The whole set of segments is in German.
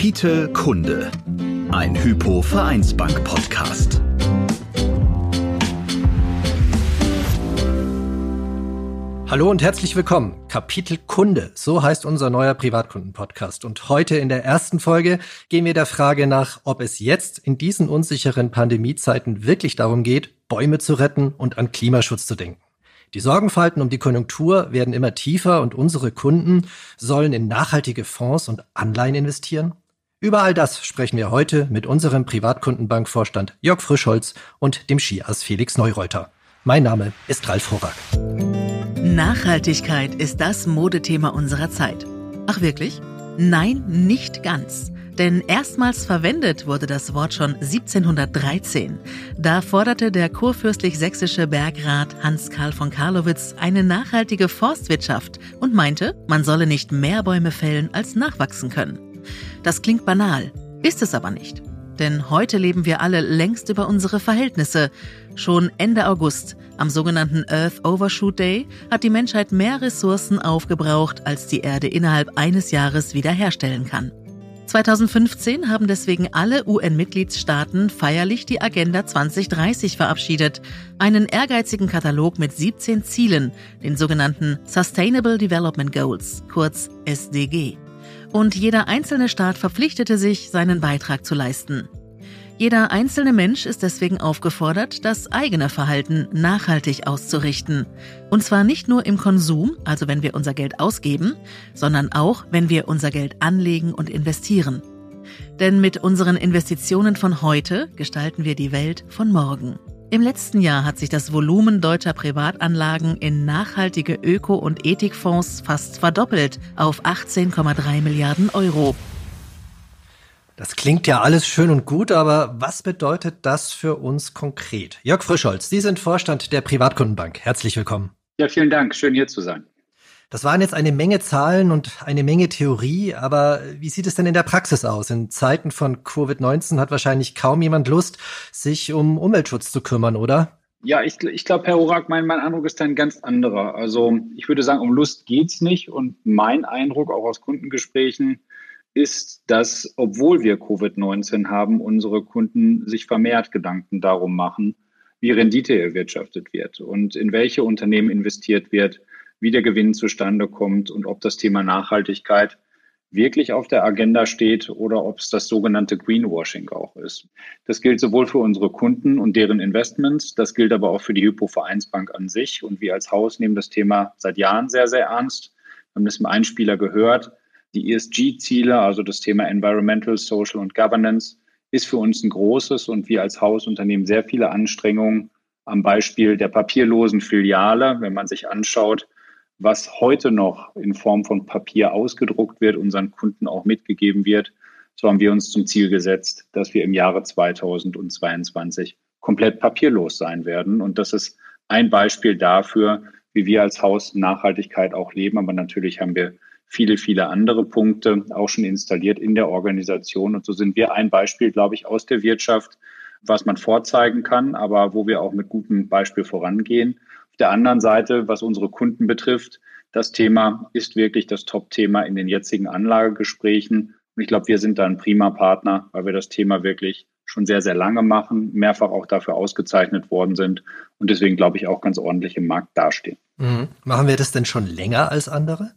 Kapitel Kunde. Ein Hypo Vereinsbank Podcast. Hallo und herzlich willkommen. Kapitel Kunde, so heißt unser neuer Privatkunden-Podcast. Und heute in der ersten Folge gehen wir der Frage nach, ob es jetzt in diesen unsicheren Pandemiezeiten wirklich darum geht, Bäume zu retten und an Klimaschutz zu denken. Die Sorgenfalten um die Konjunktur werden immer tiefer und unsere Kunden sollen in nachhaltige Fonds und Anleihen investieren. Über all das sprechen wir heute mit unserem Privatkundenbankvorstand Jörg Frischholz und dem Skiass Felix Neureuter. Mein Name ist Ralf Horak. Nachhaltigkeit ist das Modethema unserer Zeit. Ach wirklich? Nein, nicht ganz. Denn erstmals verwendet wurde das Wort schon 1713. Da forderte der kurfürstlich-sächsische Bergrat Hans Karl von Karlowitz eine nachhaltige Forstwirtschaft und meinte, man solle nicht mehr Bäume fällen, als nachwachsen können. Das klingt banal, ist es aber nicht. Denn heute leben wir alle längst über unsere Verhältnisse. Schon Ende August, am sogenannten Earth Overshoot Day, hat die Menschheit mehr Ressourcen aufgebraucht, als die Erde innerhalb eines Jahres wiederherstellen kann. 2015 haben deswegen alle UN-Mitgliedstaaten feierlich die Agenda 2030 verabschiedet, einen ehrgeizigen Katalog mit 17 Zielen, den sogenannten Sustainable Development Goals, kurz SDG. Und jeder einzelne Staat verpflichtete sich, seinen Beitrag zu leisten. Jeder einzelne Mensch ist deswegen aufgefordert, das eigene Verhalten nachhaltig auszurichten. Und zwar nicht nur im Konsum, also wenn wir unser Geld ausgeben, sondern auch, wenn wir unser Geld anlegen und investieren. Denn mit unseren Investitionen von heute gestalten wir die Welt von morgen. Im letzten Jahr hat sich das Volumen deutscher Privatanlagen in nachhaltige Öko- und Ethikfonds fast verdoppelt auf 18,3 Milliarden Euro. Das klingt ja alles schön und gut, aber was bedeutet das für uns konkret? Jörg Frischholz, Sie sind Vorstand der Privatkundenbank. Herzlich willkommen. Ja, vielen Dank. Schön hier zu sein. Das waren jetzt eine Menge Zahlen und eine Menge Theorie, aber wie sieht es denn in der Praxis aus? In Zeiten von Covid-19 hat wahrscheinlich kaum jemand Lust, sich um Umweltschutz zu kümmern, oder? Ja, ich, ich glaube, Herr Horak, mein, mein Eindruck ist ein ganz anderer. Also ich würde sagen, um Lust geht's nicht. Und mein Eindruck auch aus Kundengesprächen ist, dass, obwohl wir Covid-19 haben, unsere Kunden sich vermehrt Gedanken darum machen, wie Rendite erwirtschaftet wird und in welche Unternehmen investiert wird, wie der Gewinn zustande kommt und ob das Thema Nachhaltigkeit wirklich auf der Agenda steht oder ob es das sogenannte Greenwashing auch ist. Das gilt sowohl für unsere Kunden und deren Investments, das gilt aber auch für die Hypo-Vereinsbank an sich. Und wir als Haus nehmen das Thema seit Jahren sehr, sehr ernst. Wir haben das im Einspieler gehört. Die ESG-Ziele, also das Thema Environmental, Social und Governance, ist für uns ein großes und wir als Haus unternehmen sehr viele Anstrengungen am Beispiel der papierlosen Filiale, wenn man sich anschaut, was heute noch in Form von Papier ausgedruckt wird, unseren Kunden auch mitgegeben wird. So haben wir uns zum Ziel gesetzt, dass wir im Jahre 2022 komplett papierlos sein werden. Und das ist ein Beispiel dafür, wie wir als Haus Nachhaltigkeit auch leben. Aber natürlich haben wir viele, viele andere Punkte auch schon installiert in der Organisation. Und so sind wir ein Beispiel, glaube ich, aus der Wirtschaft, was man vorzeigen kann, aber wo wir auch mit gutem Beispiel vorangehen. Der anderen Seite, was unsere Kunden betrifft, das Thema ist wirklich das Top-Thema in den jetzigen Anlagegesprächen. Und ich glaube, wir sind da ein prima Partner, weil wir das Thema wirklich schon sehr, sehr lange machen, mehrfach auch dafür ausgezeichnet worden sind und deswegen, glaube ich, auch ganz ordentlich im Markt dastehen. Mhm. Machen wir das denn schon länger als andere?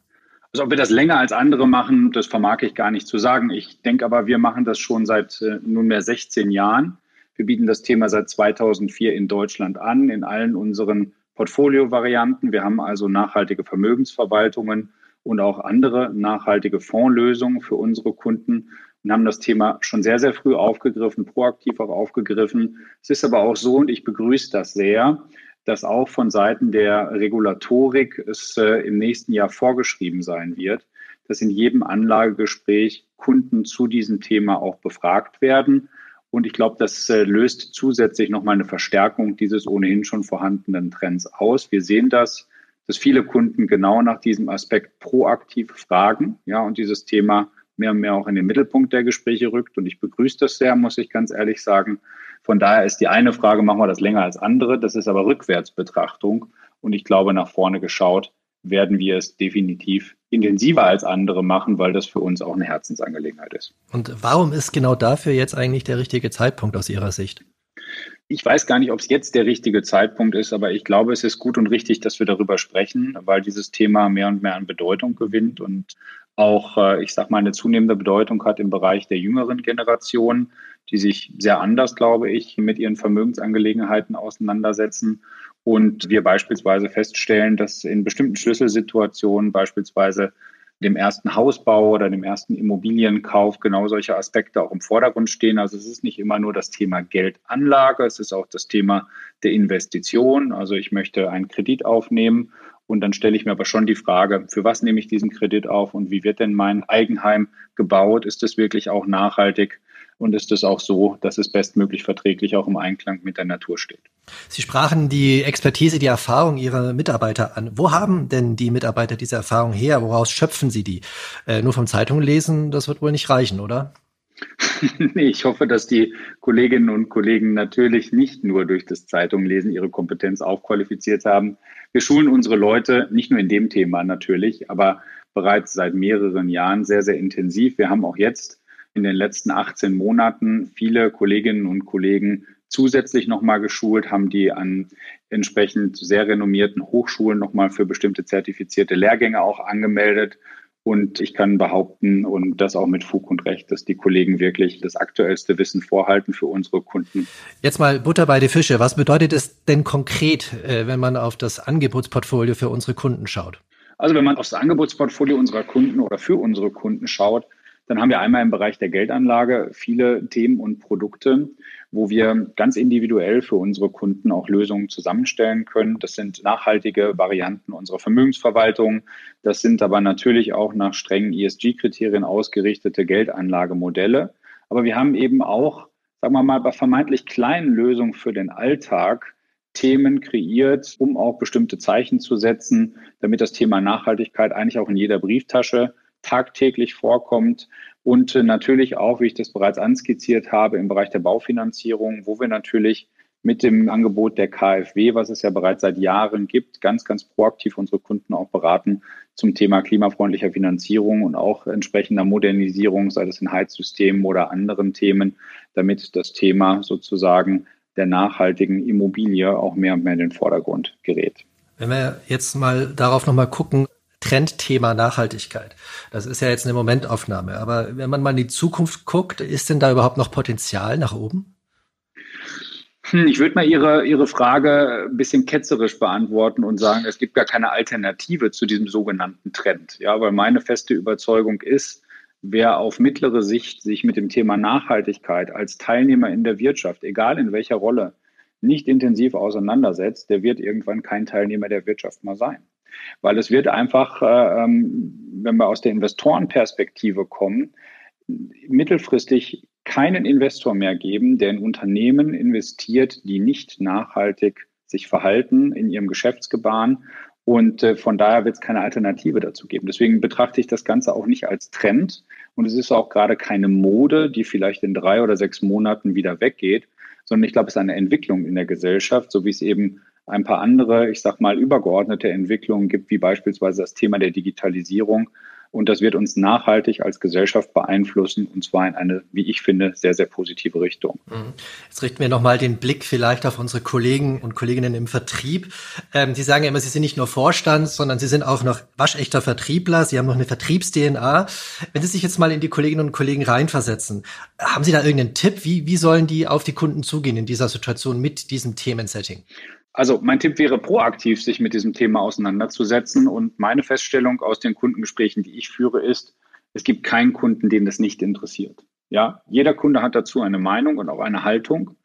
Also ob wir das länger als andere machen, das vermag ich gar nicht zu sagen. Ich denke aber, wir machen das schon seit äh, nunmehr 16 Jahren. Wir bieten das Thema seit 2004 in Deutschland an, in allen unseren Portfolio-Varianten. Wir haben also nachhaltige Vermögensverwaltungen und auch andere nachhaltige Fondslösungen für unsere Kunden und haben das Thema schon sehr, sehr früh aufgegriffen, proaktiv auch aufgegriffen. Es ist aber auch so, und ich begrüße das sehr, dass auch von Seiten der Regulatorik es äh, im nächsten Jahr vorgeschrieben sein wird, dass in jedem Anlagegespräch Kunden zu diesem Thema auch befragt werden. Und ich glaube, das äh, löst zusätzlich nochmal eine Verstärkung dieses ohnehin schon vorhandenen Trends aus. Wir sehen das, dass viele Kunden genau nach diesem Aspekt proaktiv fragen, ja, und dieses Thema mehr und mehr auch in den Mittelpunkt der Gespräche rückt. Und ich begrüße das sehr, muss ich ganz ehrlich sagen. Von daher ist die eine Frage, machen wir das länger als andere? Das ist aber Rückwärtsbetrachtung. Und ich glaube, nach vorne geschaut werden wir es definitiv intensiver als andere machen, weil das für uns auch eine Herzensangelegenheit ist. Und warum ist genau dafür jetzt eigentlich der richtige Zeitpunkt aus Ihrer Sicht? Ich weiß gar nicht, ob es jetzt der richtige Zeitpunkt ist, aber ich glaube, es ist gut und richtig, dass wir darüber sprechen, weil dieses Thema mehr und mehr an Bedeutung gewinnt und auch, äh, ich sage mal, eine zunehmende Bedeutung hat im Bereich der jüngeren Generation, die sich sehr anders, glaube ich, mit ihren Vermögensangelegenheiten auseinandersetzen. Und wir beispielsweise feststellen, dass in bestimmten Schlüsselsituationen, beispielsweise dem ersten Hausbau oder dem ersten Immobilienkauf genau solche Aspekte auch im Vordergrund stehen. Also es ist nicht immer nur das Thema Geldanlage, es ist auch das Thema der Investition. Also ich möchte einen Kredit aufnehmen und dann stelle ich mir aber schon die Frage, für was nehme ich diesen Kredit auf und wie wird denn mein Eigenheim gebaut? Ist es wirklich auch nachhaltig? Und ist es auch so, dass es bestmöglich verträglich auch im Einklang mit der Natur steht? Sie sprachen die Expertise, die Erfahrung Ihrer Mitarbeiter an. Wo haben denn die Mitarbeiter diese Erfahrung her? Woraus schöpfen sie die? Äh, nur vom Zeitungen lesen, das wird wohl nicht reichen, oder? nee, ich hoffe, dass die Kolleginnen und Kollegen natürlich nicht nur durch das Zeitunglesen ihre Kompetenz aufqualifiziert haben. Wir schulen unsere Leute nicht nur in dem Thema natürlich, aber bereits seit mehreren Jahren sehr, sehr intensiv. Wir haben auch jetzt in den letzten 18 Monaten viele Kolleginnen und Kollegen zusätzlich nochmal geschult, haben die an entsprechend sehr renommierten Hochschulen nochmal für bestimmte zertifizierte Lehrgänge auch angemeldet. Und ich kann behaupten, und das auch mit Fug und Recht, dass die Kollegen wirklich das aktuellste Wissen vorhalten für unsere Kunden. Jetzt mal Butter bei die Fische. Was bedeutet es denn konkret, äh, wenn man auf das Angebotsportfolio für unsere Kunden schaut? Also wenn man auf das Angebotsportfolio unserer Kunden oder für unsere Kunden schaut, dann haben wir einmal im Bereich der Geldanlage viele Themen und Produkte, wo wir ganz individuell für unsere Kunden auch Lösungen zusammenstellen können. Das sind nachhaltige Varianten unserer Vermögensverwaltung. Das sind aber natürlich auch nach strengen ESG-Kriterien ausgerichtete Geldanlagemodelle. Aber wir haben eben auch, sagen wir mal, bei vermeintlich kleinen Lösungen für den Alltag Themen kreiert, um auch bestimmte Zeichen zu setzen, damit das Thema Nachhaltigkeit eigentlich auch in jeder Brieftasche tagtäglich vorkommt und äh, natürlich auch, wie ich das bereits anskizziert habe, im Bereich der Baufinanzierung, wo wir natürlich mit dem Angebot der KfW, was es ja bereits seit Jahren gibt, ganz, ganz proaktiv unsere Kunden auch beraten zum Thema klimafreundlicher Finanzierung und auch entsprechender Modernisierung, sei es in Heizsystemen oder anderen Themen, damit das Thema sozusagen der nachhaltigen Immobilie auch mehr und mehr in den Vordergrund gerät. Wenn wir jetzt mal darauf nochmal gucken, Trendthema Nachhaltigkeit. Das ist ja jetzt eine Momentaufnahme. Aber wenn man mal in die Zukunft guckt, ist denn da überhaupt noch Potenzial nach oben? Hm, ich würde mal Ihre, Ihre Frage ein bisschen ketzerisch beantworten und sagen, es gibt gar keine Alternative zu diesem sogenannten Trend. Ja, weil meine feste Überzeugung ist, wer auf mittlere Sicht sich mit dem Thema Nachhaltigkeit als Teilnehmer in der Wirtschaft, egal in welcher Rolle, nicht intensiv auseinandersetzt, der wird irgendwann kein Teilnehmer der Wirtschaft mehr sein. Weil es wird einfach, äh, ähm, wenn wir aus der Investorenperspektive kommen, mittelfristig keinen Investor mehr geben, der in Unternehmen investiert, die nicht nachhaltig sich verhalten in ihrem Geschäftsgebaren. Und äh, von daher wird es keine Alternative dazu geben. Deswegen betrachte ich das Ganze auch nicht als Trend. Und es ist auch gerade keine Mode, die vielleicht in drei oder sechs Monaten wieder weggeht, sondern ich glaube, es ist eine Entwicklung in der Gesellschaft, so wie es eben ein paar andere, ich sag mal, übergeordnete Entwicklungen gibt, wie beispielsweise das Thema der Digitalisierung. Und das wird uns nachhaltig als Gesellschaft beeinflussen, und zwar in eine, wie ich finde, sehr, sehr positive Richtung. Mhm. Jetzt richten wir nochmal den Blick vielleicht auf unsere Kollegen und Kolleginnen im Vertrieb. Ähm, Sie sagen ja immer, Sie sind nicht nur Vorstand, sondern Sie sind auch noch waschechter Vertriebler. Sie haben noch eine Vertriebs-DNA. Wenn Sie sich jetzt mal in die Kolleginnen und Kollegen reinversetzen, haben Sie da irgendeinen Tipp? Wie, wie sollen die auf die Kunden zugehen in dieser Situation mit diesem Themensetting? Also mein Tipp wäre, proaktiv sich mit diesem Thema auseinanderzusetzen. Und meine Feststellung aus den Kundengesprächen, die ich führe, ist, es gibt keinen Kunden, den das nicht interessiert. Ja, jeder Kunde hat dazu eine Meinung und auch eine Haltung.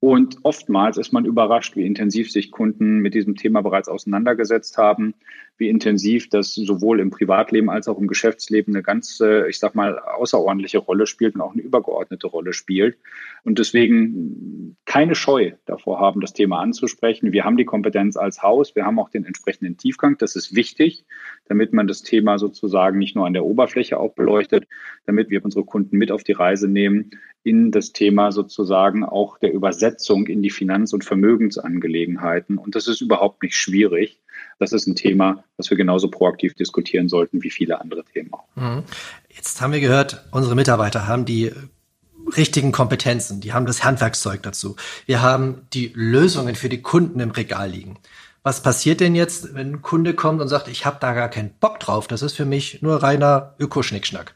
Und oftmals ist man überrascht, wie intensiv sich Kunden mit diesem Thema bereits auseinandergesetzt haben, wie intensiv das sowohl im Privatleben als auch im Geschäftsleben eine ganz, ich sag mal, außerordentliche Rolle spielt und auch eine übergeordnete Rolle spielt. Und deswegen keine Scheu davor haben, das Thema anzusprechen. Wir haben die Kompetenz als Haus, wir haben auch den entsprechenden Tiefgang. Das ist wichtig, damit man das Thema sozusagen nicht nur an der Oberfläche auch beleuchtet, damit wir unsere Kunden mit auf die Reise nehmen in das Thema sozusagen auch der Übersetzung in die Finanz- und Vermögensangelegenheiten. Und das ist überhaupt nicht schwierig. Das ist ein Thema, was wir genauso proaktiv diskutieren sollten wie viele andere Themen auch. Mhm. Jetzt haben wir gehört, unsere Mitarbeiter haben die richtigen Kompetenzen, die haben das Handwerkszeug dazu. Wir haben die Lösungen für die Kunden im Regal liegen. Was passiert denn jetzt, wenn ein Kunde kommt und sagt, ich habe da gar keinen Bock drauf, das ist für mich nur reiner Ökoschnickschnack?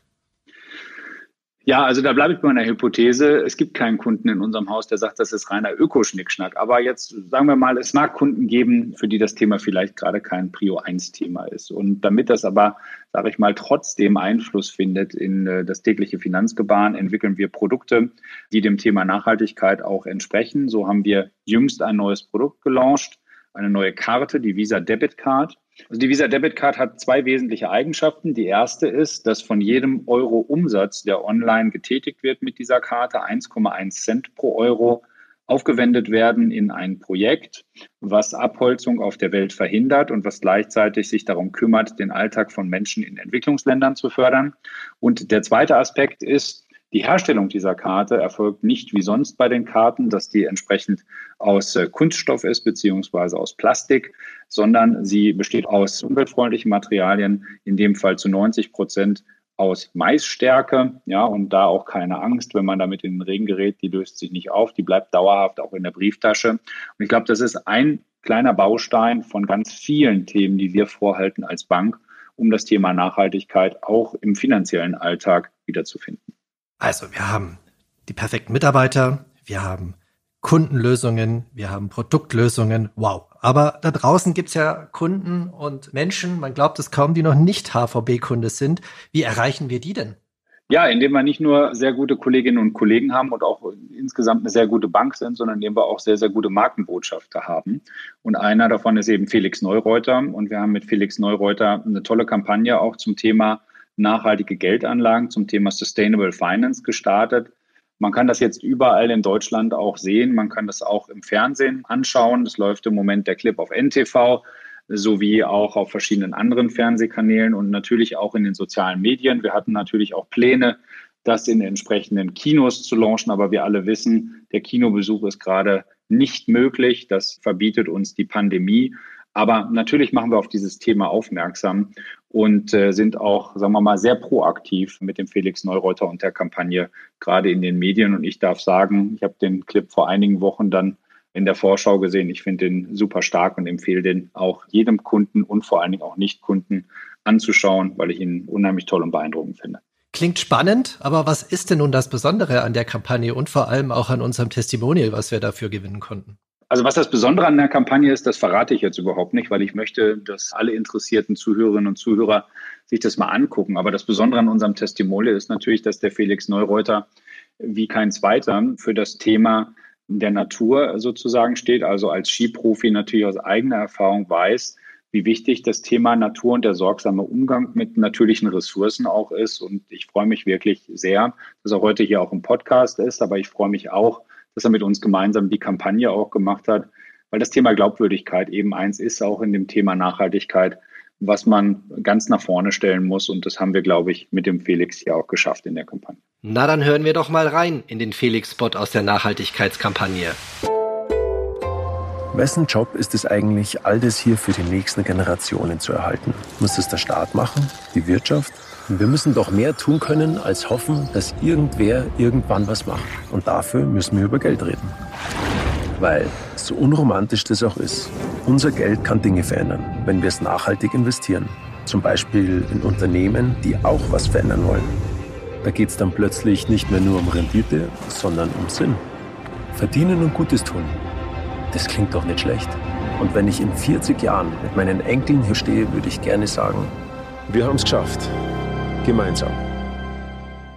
Ja, also da bleibe ich bei meiner Hypothese. Es gibt keinen Kunden in unserem Haus, der sagt, das ist reiner Ökoschnickschnack. Aber jetzt sagen wir mal, es mag Kunden geben, für die das Thema vielleicht gerade kein Prio 1 Thema ist. Und damit das aber, sage ich mal, trotzdem Einfluss findet in äh, das tägliche Finanzgebaren, entwickeln wir Produkte, die dem Thema Nachhaltigkeit auch entsprechen. So haben wir jüngst ein neues Produkt gelauncht, eine neue Karte, die Visa Debit Card. Also die Visa Debit Card hat zwei wesentliche Eigenschaften. Die erste ist, dass von jedem Euro Umsatz, der online getätigt wird mit dieser Karte, 1,1 Cent pro Euro aufgewendet werden in ein Projekt, was Abholzung auf der Welt verhindert und was gleichzeitig sich darum kümmert, den Alltag von Menschen in Entwicklungsländern zu fördern. Und der zweite Aspekt ist, die Herstellung dieser Karte erfolgt nicht wie sonst bei den Karten, dass die entsprechend aus äh, Kunststoff ist beziehungsweise aus Plastik, sondern sie besteht aus umweltfreundlichen Materialien, in dem Fall zu 90 Prozent aus Maisstärke, ja, und da auch keine Angst, wenn man damit in den Regen gerät, die löst sich nicht auf, die bleibt dauerhaft auch in der Brieftasche. Und ich glaube, das ist ein kleiner Baustein von ganz vielen Themen, die wir vorhalten als Bank, um das Thema Nachhaltigkeit auch im finanziellen Alltag wiederzufinden. Also wir haben die perfekten Mitarbeiter, wir haben Kundenlösungen, wir haben Produktlösungen, wow. Aber da draußen gibt's ja Kunden und Menschen, man glaubt es kaum, die noch nicht HVB-Kunde sind. Wie erreichen wir die denn? Ja, indem wir nicht nur sehr gute Kolleginnen und Kollegen haben und auch insgesamt eine sehr gute Bank sind, sondern indem wir auch sehr, sehr gute Markenbotschafter haben. Und einer davon ist eben Felix Neureuter. Und wir haben mit Felix Neureuter eine tolle Kampagne auch zum Thema nachhaltige Geldanlagen zum Thema Sustainable Finance gestartet. Man kann das jetzt überall in Deutschland auch sehen. Man kann das auch im Fernsehen anschauen. Das läuft im Moment der Clip auf NTV sowie auch auf verschiedenen anderen Fernsehkanälen und natürlich auch in den sozialen Medien. Wir hatten natürlich auch Pläne, das in entsprechenden Kinos zu launchen, aber wir alle wissen, der Kinobesuch ist gerade nicht möglich. Das verbietet uns die Pandemie. Aber natürlich machen wir auf dieses Thema aufmerksam und äh, sind auch, sagen wir mal, sehr proaktiv mit dem Felix Neureuter und der Kampagne, gerade in den Medien. Und ich darf sagen, ich habe den Clip vor einigen Wochen dann in der Vorschau gesehen. Ich finde den super stark und empfehle den auch jedem Kunden und vor allen Dingen auch Nicht-Kunden anzuschauen, weil ich ihn unheimlich toll und beeindruckend finde. Klingt spannend, aber was ist denn nun das Besondere an der Kampagne und vor allem auch an unserem Testimonial, was wir dafür gewinnen konnten? Also was das Besondere an der Kampagne ist, das verrate ich jetzt überhaupt nicht, weil ich möchte, dass alle interessierten Zuhörerinnen und Zuhörer sich das mal angucken. Aber das Besondere an unserem Testimonial ist natürlich, dass der Felix Neureuter wie kein zweiter für das Thema der Natur sozusagen steht, also als Skiprofi natürlich aus eigener Erfahrung weiß, wie wichtig das Thema Natur und der sorgsame Umgang mit natürlichen Ressourcen auch ist. Und ich freue mich wirklich sehr, dass er heute hier auch im Podcast ist, aber ich freue mich auch, dass er mit uns gemeinsam die Kampagne auch gemacht hat, weil das Thema Glaubwürdigkeit eben eins ist, auch in dem Thema Nachhaltigkeit, was man ganz nach vorne stellen muss. Und das haben wir, glaube ich, mit dem Felix hier auch geschafft in der Kampagne. Na, dann hören wir doch mal rein in den Felix-Spot aus der Nachhaltigkeitskampagne. Wessen Job ist es eigentlich, all das hier für die nächsten Generationen zu erhalten? Muss es der Staat machen? Die Wirtschaft? Wir müssen doch mehr tun können, als hoffen, dass irgendwer irgendwann was macht. Und dafür müssen wir über Geld reden. Weil, so unromantisch das auch ist, unser Geld kann Dinge verändern, wenn wir es nachhaltig investieren. Zum Beispiel in Unternehmen, die auch was verändern wollen. Da geht es dann plötzlich nicht mehr nur um Rendite, sondern um Sinn. Verdienen und Gutes tun. Das klingt doch nicht schlecht. Und wenn ich in 40 Jahren mit meinen Enkeln hier stehe, würde ich gerne sagen, wir haben es geschafft gemeinsam.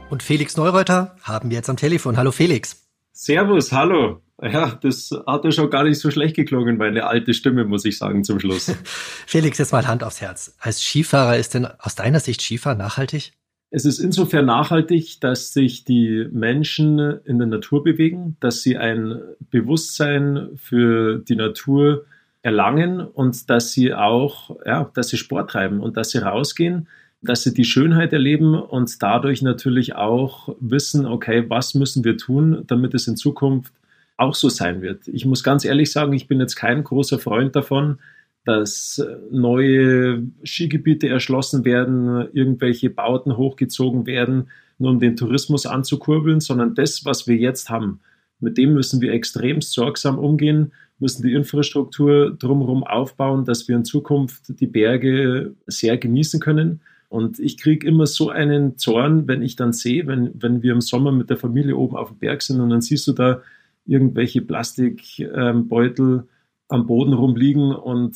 Und Felix Neureuter haben wir jetzt am Telefon. Hallo Felix. Servus, hallo. Ja, das hat ja schon gar nicht so schlecht geklungen, meine alte Stimme, muss ich sagen, zum Schluss. Felix, jetzt mal Hand aufs Herz. Als Skifahrer ist denn aus deiner Sicht Skifahren nachhaltig? Es ist insofern nachhaltig, dass sich die Menschen in der Natur bewegen, dass sie ein Bewusstsein für die Natur erlangen und dass sie auch, ja, dass sie Sport treiben und dass sie rausgehen dass sie die Schönheit erleben und dadurch natürlich auch wissen, okay, was müssen wir tun, damit es in Zukunft auch so sein wird. Ich muss ganz ehrlich sagen, ich bin jetzt kein großer Freund davon, dass neue Skigebiete erschlossen werden, irgendwelche Bauten hochgezogen werden, nur um den Tourismus anzukurbeln, sondern das, was wir jetzt haben, mit dem müssen wir extremst sorgsam umgehen, müssen die Infrastruktur drumherum aufbauen, dass wir in Zukunft die Berge sehr genießen können. Und ich kriege immer so einen Zorn, wenn ich dann sehe, wenn, wenn wir im Sommer mit der Familie oben auf dem Berg sind und dann siehst du da irgendwelche Plastikbeutel ähm, am Boden rumliegen und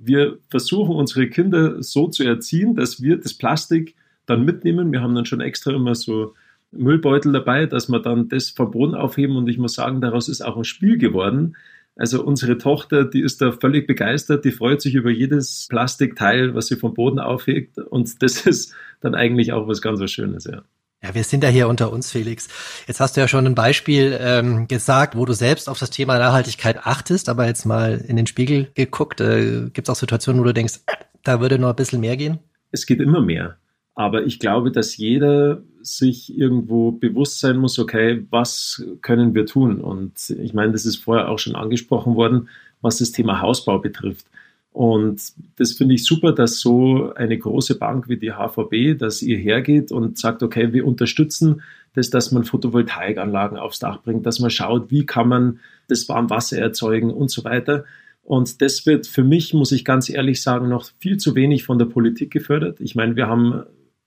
wir versuchen unsere Kinder so zu erziehen, dass wir das Plastik dann mitnehmen. Wir haben dann schon extra immer so Müllbeutel dabei, dass wir dann das vom Boden aufheben und ich muss sagen, daraus ist auch ein Spiel geworden. Also unsere Tochter, die ist da völlig begeistert, die freut sich über jedes Plastikteil, was sie vom Boden aufhegt und das ist dann eigentlich auch was ganz was Schönes, ja. Ja, wir sind ja hier unter uns, Felix. Jetzt hast du ja schon ein Beispiel ähm, gesagt, wo du selbst auf das Thema Nachhaltigkeit achtest, aber jetzt mal in den Spiegel geguckt. Äh, Gibt es auch Situationen, wo du denkst, da würde noch ein bisschen mehr gehen? Es geht immer mehr. Aber ich glaube, dass jeder sich irgendwo bewusst sein muss, okay, was können wir tun? Und ich meine, das ist vorher auch schon angesprochen worden, was das Thema Hausbau betrifft. Und das finde ich super, dass so eine große Bank wie die HVB, dass ihr hergeht und sagt, okay, wir unterstützen das, dass man Photovoltaikanlagen aufs Dach bringt, dass man schaut, wie kann man das Warmwasser erzeugen und so weiter. Und das wird für mich, muss ich ganz ehrlich sagen, noch viel zu wenig von der Politik gefördert. Ich meine, wir haben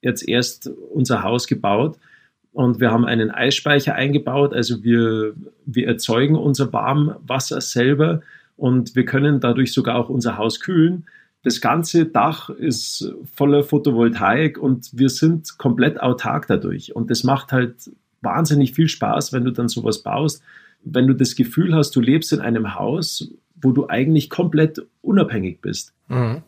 jetzt erst unser Haus gebaut und wir haben einen Eisspeicher eingebaut. Also wir, wir erzeugen unser Warmwasser selber und wir können dadurch sogar auch unser Haus kühlen. Das ganze Dach ist voller Photovoltaik und wir sind komplett autark dadurch. Und das macht halt wahnsinnig viel Spaß, wenn du dann sowas baust. Wenn du das Gefühl hast, du lebst in einem Haus, wo du eigentlich komplett unabhängig bist. Mhm.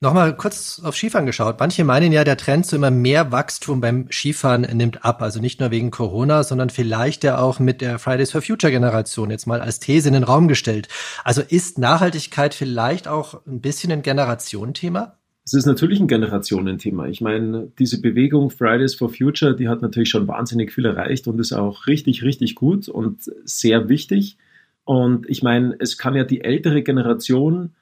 Nochmal kurz auf Skifahren geschaut. Manche meinen ja, der Trend zu immer mehr Wachstum beim Skifahren nimmt ab. Also nicht nur wegen Corona, sondern vielleicht ja auch mit der Fridays for Future Generation jetzt mal als These in den Raum gestellt. Also ist Nachhaltigkeit vielleicht auch ein bisschen ein Generationenthema? Es ist natürlich ein Generationenthema. Ich meine, diese Bewegung Fridays for Future, die hat natürlich schon wahnsinnig viel erreicht und ist auch richtig, richtig gut und sehr wichtig. Und ich meine, es kann ja die ältere Generation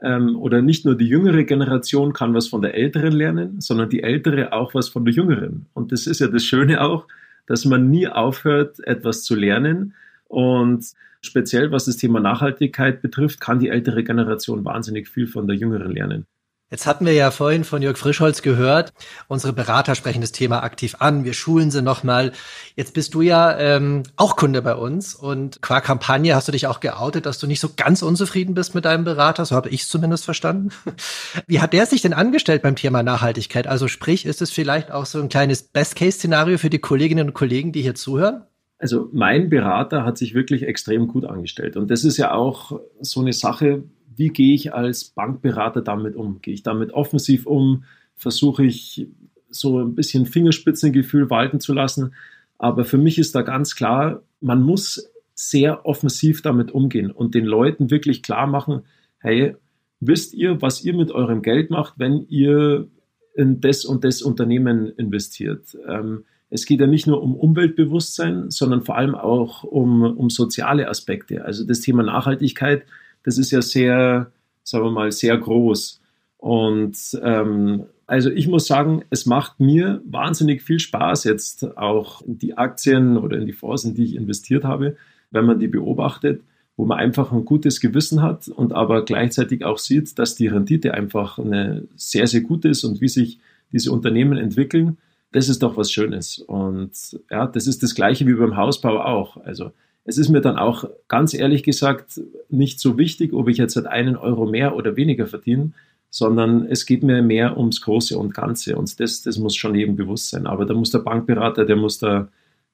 ähm, oder nicht nur die jüngere Generation kann was von der älteren lernen, sondern die ältere auch was von der jüngeren. Und das ist ja das Schöne auch, dass man nie aufhört, etwas zu lernen. Und speziell was das Thema Nachhaltigkeit betrifft, kann die ältere Generation wahnsinnig viel von der jüngeren lernen. Jetzt hatten wir ja vorhin von Jörg Frischholz gehört, unsere Berater sprechen das Thema aktiv an, wir schulen sie nochmal. Jetzt bist du ja ähm, auch Kunde bei uns und qua Kampagne hast du dich auch geoutet, dass du nicht so ganz unzufrieden bist mit deinem Berater, so habe ich es zumindest verstanden. Wie hat der sich denn angestellt beim Thema Nachhaltigkeit? Also sprich, ist es vielleicht auch so ein kleines Best-Case-Szenario für die Kolleginnen und Kollegen, die hier zuhören? Also mein Berater hat sich wirklich extrem gut angestellt und das ist ja auch so eine Sache, wie gehe ich als Bankberater damit um? Gehe ich damit offensiv um? Versuche ich so ein bisschen Fingerspitzengefühl walten zu lassen? Aber für mich ist da ganz klar, man muss sehr offensiv damit umgehen und den Leuten wirklich klar machen, hey, wisst ihr, was ihr mit eurem Geld macht, wenn ihr in das und das Unternehmen investiert? Ähm, es geht ja nicht nur um Umweltbewusstsein, sondern vor allem auch um, um soziale Aspekte. Also das Thema Nachhaltigkeit das ist ja sehr, sagen wir mal, sehr groß. Und ähm, also ich muss sagen, es macht mir wahnsinnig viel Spaß, jetzt auch in die Aktien oder in die Fonds, in die ich investiert habe, wenn man die beobachtet, wo man einfach ein gutes Gewissen hat und aber gleichzeitig auch sieht, dass die Rendite einfach eine sehr, sehr gut ist und wie sich diese Unternehmen entwickeln, das ist doch was Schönes. Und ja, das ist das Gleiche wie beim Hausbau auch. Also es ist mir dann auch ganz ehrlich gesagt nicht so wichtig, ob ich jetzt halt einen Euro mehr oder weniger verdiene, sondern es geht mir mehr ums Große und Ganze und das, das muss schon jedem bewusst sein. Aber da muss der Bankberater, der muss da,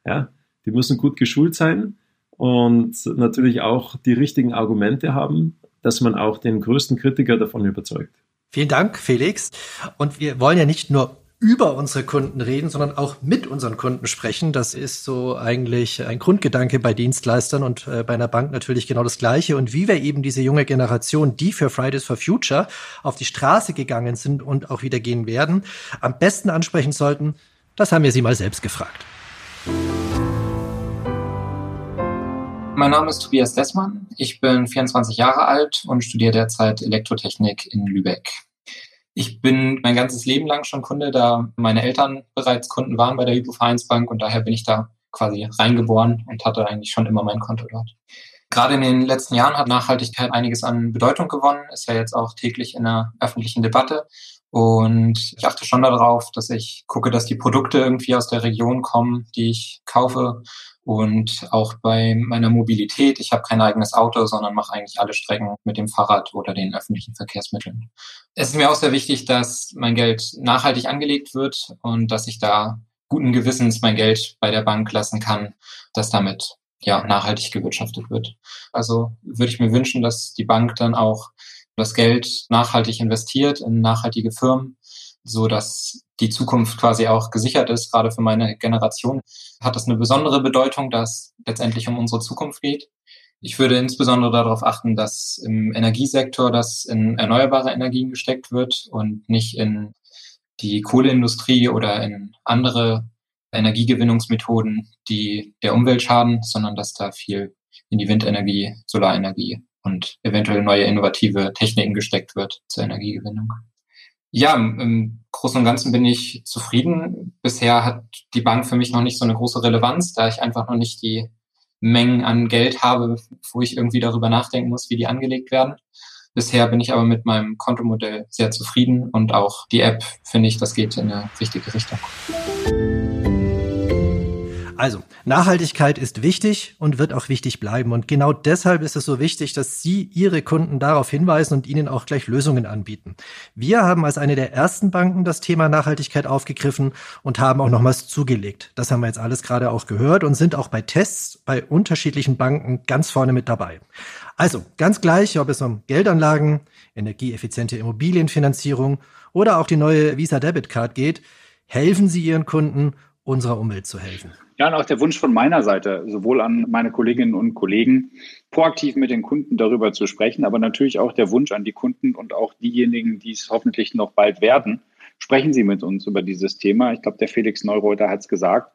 ja, die müssen gut geschult sein und natürlich auch die richtigen Argumente haben, dass man auch den größten Kritiker davon überzeugt. Vielen Dank, Felix. Und wir wollen ja nicht nur über unsere Kunden reden, sondern auch mit unseren Kunden sprechen. Das ist so eigentlich ein Grundgedanke bei Dienstleistern und äh, bei einer Bank natürlich genau das Gleiche. Und wie wir eben diese junge Generation, die für Fridays for Future auf die Straße gegangen sind und auch wieder gehen werden, am besten ansprechen sollten, das haben wir sie mal selbst gefragt. mein Name ist Tobias Dessmann. Ich bin 24 Jahre alt und studiere derzeit Elektrotechnik in Lübeck. Ich bin mein ganzes Leben lang schon Kunde, da meine Eltern bereits Kunden waren bei der Hypovereinsbank und daher bin ich da quasi reingeboren und hatte eigentlich schon immer mein Konto dort. Gerade in den letzten Jahren hat Nachhaltigkeit einiges an Bedeutung gewonnen, ist ja jetzt auch täglich in der öffentlichen Debatte. Und ich achte schon darauf, dass ich gucke, dass die Produkte irgendwie aus der Region kommen, die ich kaufe. Und auch bei meiner Mobilität, ich habe kein eigenes Auto, sondern mache eigentlich alle Strecken mit dem Fahrrad oder den öffentlichen Verkehrsmitteln. Es ist mir auch sehr wichtig, dass mein Geld nachhaltig angelegt wird und dass ich da guten Gewissens mein Geld bei der Bank lassen kann, dass damit ja nachhaltig gewirtschaftet wird. Also würde ich mir wünschen, dass die Bank dann auch das Geld nachhaltig investiert in nachhaltige Firmen, so dass die Zukunft quasi auch gesichert ist. Gerade für meine Generation hat das eine besondere Bedeutung, dass letztendlich um unsere Zukunft geht. Ich würde insbesondere darauf achten, dass im Energiesektor das in erneuerbare Energien gesteckt wird und nicht in die Kohleindustrie oder in andere Energiegewinnungsmethoden, die der Umwelt schaden, sondern dass da viel in die Windenergie, Solarenergie und eventuell neue innovative Techniken gesteckt wird zur Energiegewinnung. Ja, im Großen und Ganzen bin ich zufrieden. Bisher hat die Bank für mich noch nicht so eine große Relevanz, da ich einfach noch nicht die Mengen an Geld habe, wo ich irgendwie darüber nachdenken muss, wie die angelegt werden. Bisher bin ich aber mit meinem Kontomodell sehr zufrieden und auch die App finde ich, das geht in eine richtige Richtung. Also, Nachhaltigkeit ist wichtig und wird auch wichtig bleiben. Und genau deshalb ist es so wichtig, dass Sie Ihre Kunden darauf hinweisen und ihnen auch gleich Lösungen anbieten. Wir haben als eine der ersten Banken das Thema Nachhaltigkeit aufgegriffen und haben auch nochmals zugelegt. Das haben wir jetzt alles gerade auch gehört und sind auch bei Tests bei unterschiedlichen Banken ganz vorne mit dabei. Also, ganz gleich, ob es um Geldanlagen, energieeffiziente Immobilienfinanzierung oder auch die neue Visa Debit Card geht, helfen Sie Ihren Kunden, unserer Umwelt zu helfen. Ja, und auch der Wunsch von meiner Seite, sowohl an meine Kolleginnen und Kollegen, proaktiv mit den Kunden darüber zu sprechen, aber natürlich auch der Wunsch an die Kunden und auch diejenigen, die es hoffentlich noch bald werden. Sprechen Sie mit uns über dieses Thema. Ich glaube, der Felix Neureuter hat es gesagt.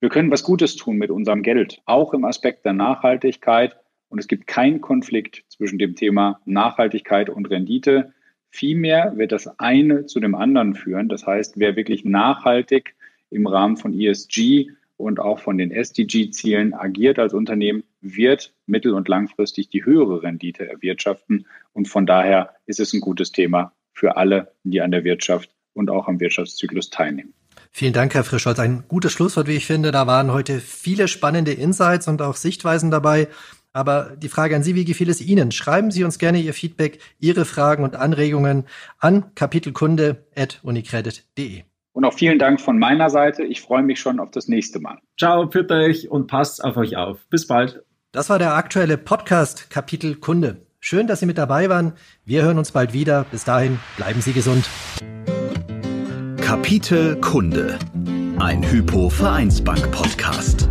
Wir können was Gutes tun mit unserem Geld, auch im Aspekt der Nachhaltigkeit. Und es gibt keinen Konflikt zwischen dem Thema Nachhaltigkeit und Rendite. Vielmehr wird das eine zu dem anderen führen. Das heißt, wer wirklich nachhaltig im Rahmen von ESG und auch von den SDG-Zielen agiert als Unternehmen, wird mittel- und langfristig die höhere Rendite erwirtschaften. Und von daher ist es ein gutes Thema für alle, die an der Wirtschaft und auch am Wirtschaftszyklus teilnehmen. Vielen Dank, Herr Frischholz. Ein gutes Schlusswort, wie ich finde. Da waren heute viele spannende Insights und auch Sichtweisen dabei. Aber die Frage an Sie, wie gefiel es Ihnen? Schreiben Sie uns gerne Ihr Feedback, Ihre Fragen und Anregungen an kapitelkunde.unicredit.de. Und auch vielen Dank von meiner Seite. Ich freue mich schon auf das nächste Mal. Ciao, pfiat euch und passt auf euch auf. Bis bald. Das war der aktuelle Podcast Kapitel Kunde. Schön, dass Sie mit dabei waren. Wir hören uns bald wieder. Bis dahin, bleiben Sie gesund. Kapitel Kunde. Ein Hypo Vereinsbank Podcast.